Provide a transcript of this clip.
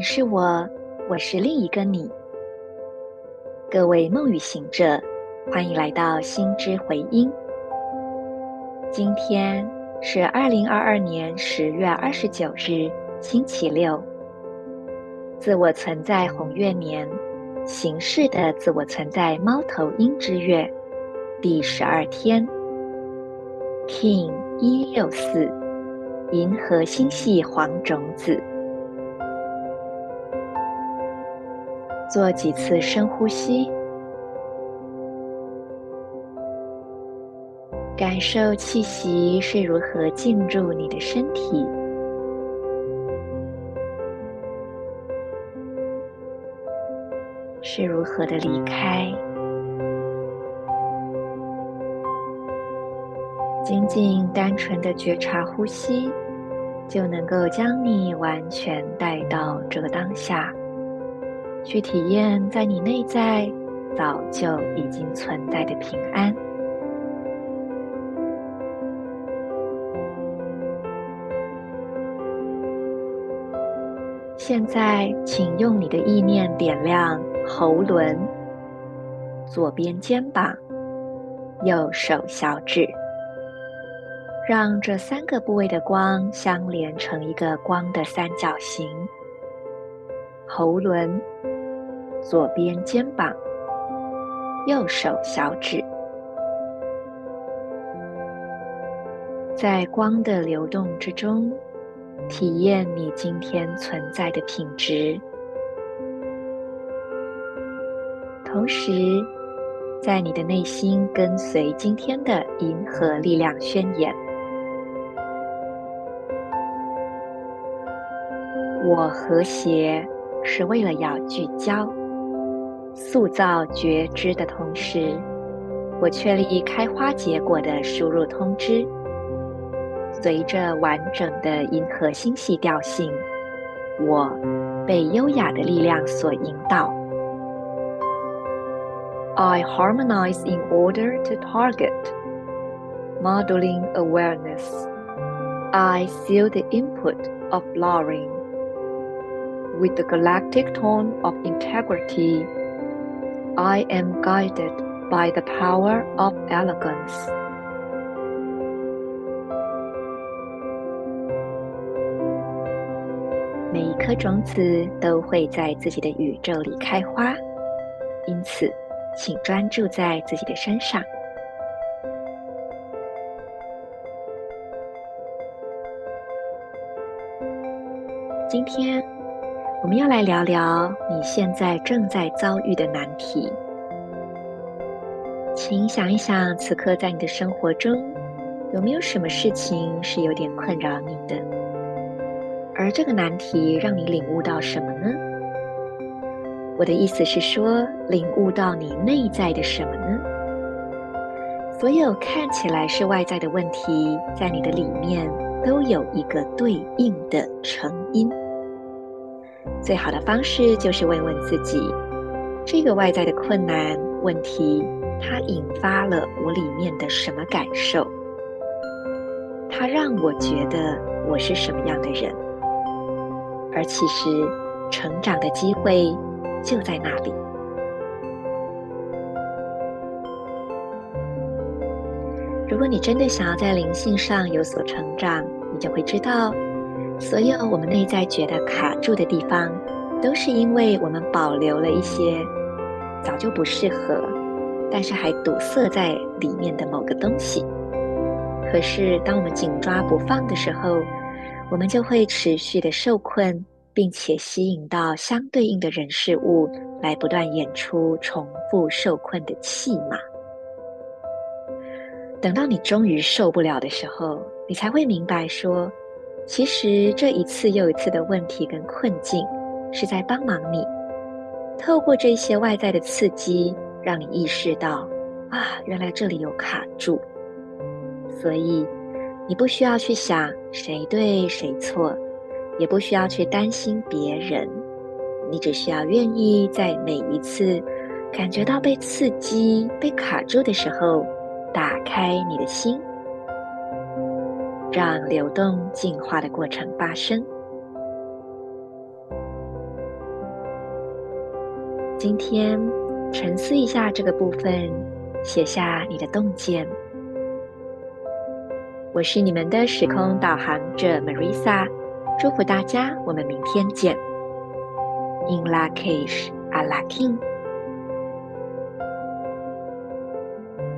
你是我，我是另一个你。各位梦与行者，欢迎来到心之回音。今天是二零二二年十月二十九日，星期六。自我存在红月年，形式的自我存在猫头鹰之月，第十二天 King 一六四，银河星系黄种子。做几次深呼吸，感受气息是如何进入你的身体，是如何的离开。仅仅单纯的觉察呼吸，就能够将你完全带到这个当下。去体验在你内在早就已经存在的平安。现在，请用你的意念点亮喉轮、左边肩膀、右手小指，让这三个部位的光相连成一个光的三角形。喉轮。左边肩膀，右手小指，在光的流动之中，体验你今天存在的品质。同时，在你的内心跟随今天的银河力量宣言：我和谐是为了要聚焦。塑造觉知的同时，我确立开花结果的输入通知。随着完整的银河星系调性，我被优雅的力量所引导。I harmonize in order to target, modeling awareness. I feel the input of flowering with the galactic tone of integrity. I am guided by the power of elegance。每一颗种子都会在自己的宇宙里开花，因此，请专注在自己的身上。今天。我们要来聊聊你现在正在遭遇的难题。请想一想，此刻在你的生活中，有没有什么事情是有点困扰你的？而这个难题让你领悟到什么呢？我的意思是说，领悟到你内在的什么呢？所有看起来是外在的问题，在你的里面都有一个对应的成因。最好的方式就是问问自己：这个外在的困难问题，它引发了我里面的什么感受？它让我觉得我是什么样的人？而其实，成长的机会就在那里。如果你真的想要在灵性上有所成长，你就会知道。所有我们内在觉得卡住的地方，都是因为我们保留了一些早就不适合，但是还堵塞在里面的某个东西。可是当我们紧抓不放的时候，我们就会持续的受困，并且吸引到相对应的人事物来不断演出重复受困的戏码。等到你终于受不了的时候，你才会明白说。其实这一次又一次的问题跟困境，是在帮忙你，透过这些外在的刺激，让你意识到，啊，原来这里有卡住。所以，你不需要去想谁对谁错，也不需要去担心别人，你只需要愿意在每一次感觉到被刺激、被卡住的时候，打开你的心。让流动进化的过程发生。今天沉思一下这个部分，写下你的洞见。我是你们的时空导航者 Marisa，祝福大家，我们明天见。In Lak'ech Ala K'in